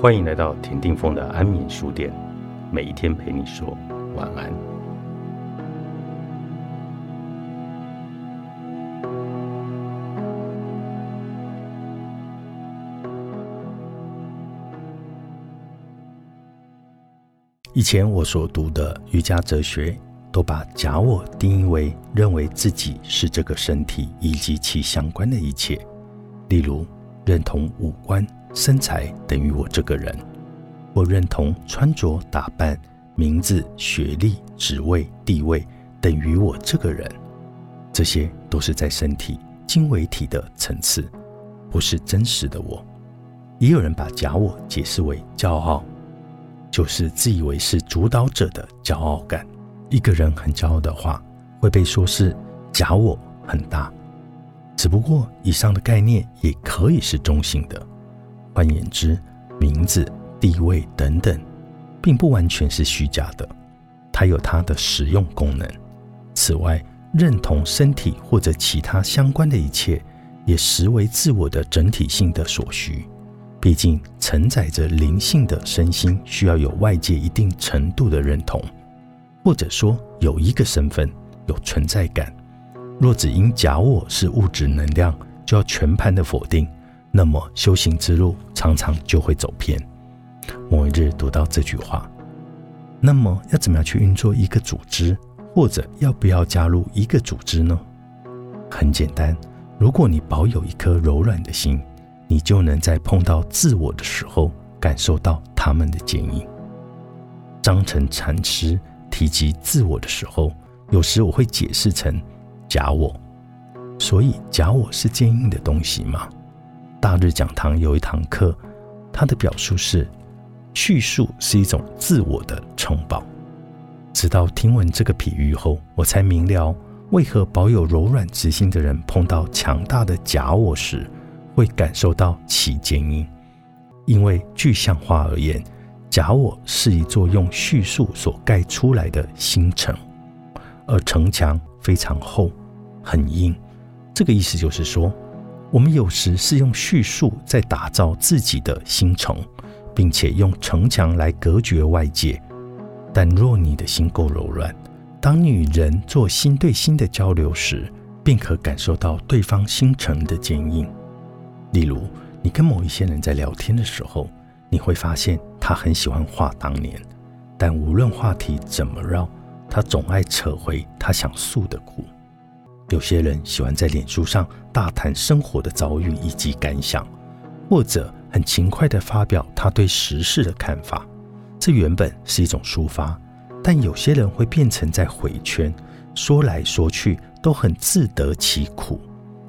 欢迎来到田定峰的安眠书店，每一天陪你说晚安。以前我所读的瑜伽哲学，都把假我定义为认为自己是这个身体以及其相关的一切，例如认同五官。身材等于我这个人，我认同穿着打扮、名字、学历、职位、地位等于我这个人，这些都是在身体经纬体的层次，不是真实的我。也有人把假我解释为骄傲，就是自以为是主导者的骄傲感。一个人很骄傲的话，会被说是假我很大。只不过以上的概念也可以是中性的。换言之，名字、地位等等，并不完全是虚假的，它有它的实用功能。此外，认同身体或者其他相关的一切，也实为自我的整体性的所需。毕竟，承载着灵性的身心，需要有外界一定程度的认同，或者说有一个身份、有存在感。若只因假我是物质能量，就要全盘的否定。那么修行之路常常就会走偏。某一日读到这句话，那么要怎么样去运作一个组织，或者要不要加入一个组织呢？很简单，如果你保有一颗柔软的心，你就能在碰到自我的时候感受到他们的坚硬。张成禅师提及自我的时候，有时我会解释成假我。所以假我是坚硬的东西吗？大日讲堂有一堂课，他的表述是：叙述是一种自我的城堡。直到听闻这个比喻后，我才明了为何保有柔软之心的人碰到强大的假我时，会感受到其坚硬。因为具象化而言，假我是一座用叙述所盖出来的新城，而城墙非常厚、很硬。这个意思就是说。我们有时是用叙述在打造自己的新城，并且用城墙来隔绝外界。但若你的心够柔软，当你与人做心对心的交流时，便可感受到对方心城的坚硬。例如，你跟某一些人在聊天的时候，你会发现他很喜欢话当年，但无论话题怎么绕，他总爱扯回他想诉的苦。有些人喜欢在脸书上大谈生活的遭遇以及感想，或者很勤快地发表他对时事的看法。这原本是一种抒发，但有些人会变成在回圈，说来说去都很自得其苦，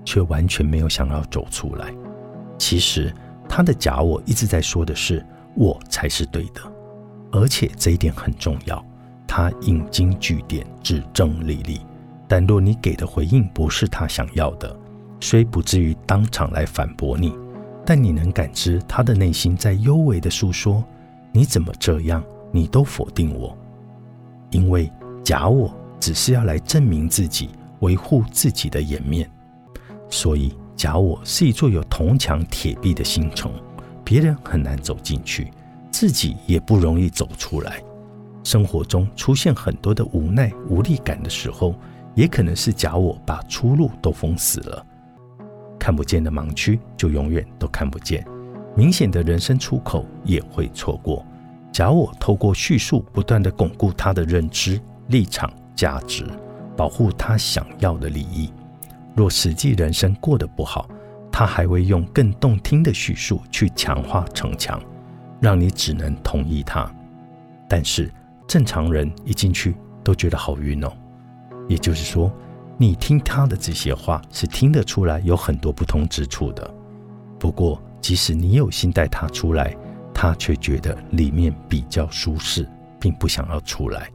却完全没有想要走出来。其实他的假我一直在说的是我才是对的，而且这一点很重要，他引经据典，指证立例。但若你给的回应不是他想要的，虽不至于当场来反驳你，但你能感知他的内心在幽微的诉说：你怎么这样？你都否定我，因为假我只是要来证明自己，维护自己的颜面。所以假我是一座有铜墙铁壁的新城，别人很难走进去，自己也不容易走出来。生活中出现很多的无奈无力感的时候。也可能是假我把出路都封死了，看不见的盲区就永远都看不见，明显的人生出口也会错过。假我透过叙述不断的巩固他的认知、立场、价值，保护他想要的利益。若实际人生过得不好，他还会用更动听的叙述去强化城墙，让你只能同意他。但是正常人一进去都觉得好晕哦。也就是说，你听他的这些话是听得出来有很多不同之处的。不过，即使你有心带他出来，他却觉得里面比较舒适，并不想要出来。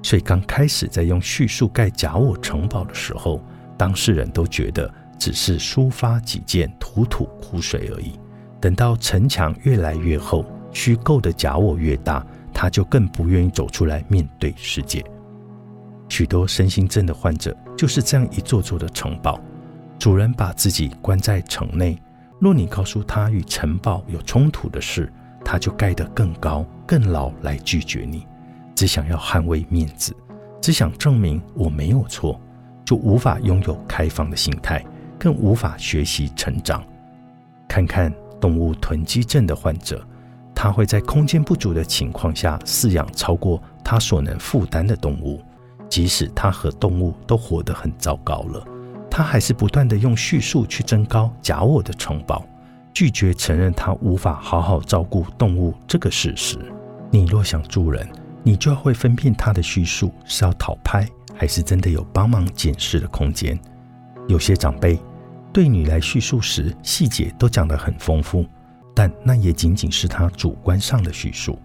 所以，刚开始在用叙述盖假我城堡的时候，当事人都觉得只是抒发己见、吐吐苦水而已。等到城墙越来越厚，虚构的假我越大，他就更不愿意走出来面对世界。许多身心症的患者就是这样一座座的城堡，主人把自己关在城内。若你告诉他与城堡有冲突的事，他就盖得更高、更牢来拒绝你，只想要捍卫面子，只想证明我没有错，就无法拥有开放的心态，更无法学习成长。看看动物囤积症的患者，他会在空间不足的情况下饲养超过他所能负担的动物，即使他和动物都活得很糟糕了，他还是不断的用叙述去增高假我的城堡。拒绝承认他无法好好照顾动物这个事实。你若想助人，你就要会分辨他的叙述是要讨拍，还是真的有帮忙检视的空间。有些长辈对你来叙述时，细节都讲得很丰富，但那也仅仅是他主观上的叙述，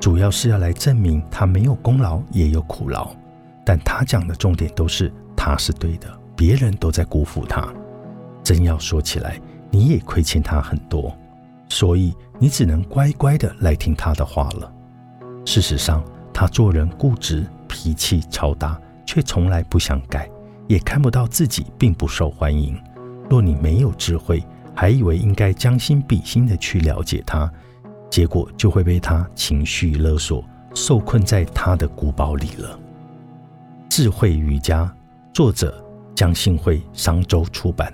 主要是要来证明他没有功劳也有苦劳。但他讲的重点都是他是对的，别人都在辜负他。真要说起来。你也亏欠他很多，所以你只能乖乖的来听他的话了。事实上，他做人固执，脾气超大，却从来不想改，也看不到自己并不受欢迎。若你没有智慧，还以为应该将心比心的去了解他，结果就会被他情绪勒索，受困在他的古堡里了。智慧瑜伽，作者江信惠，商周出版。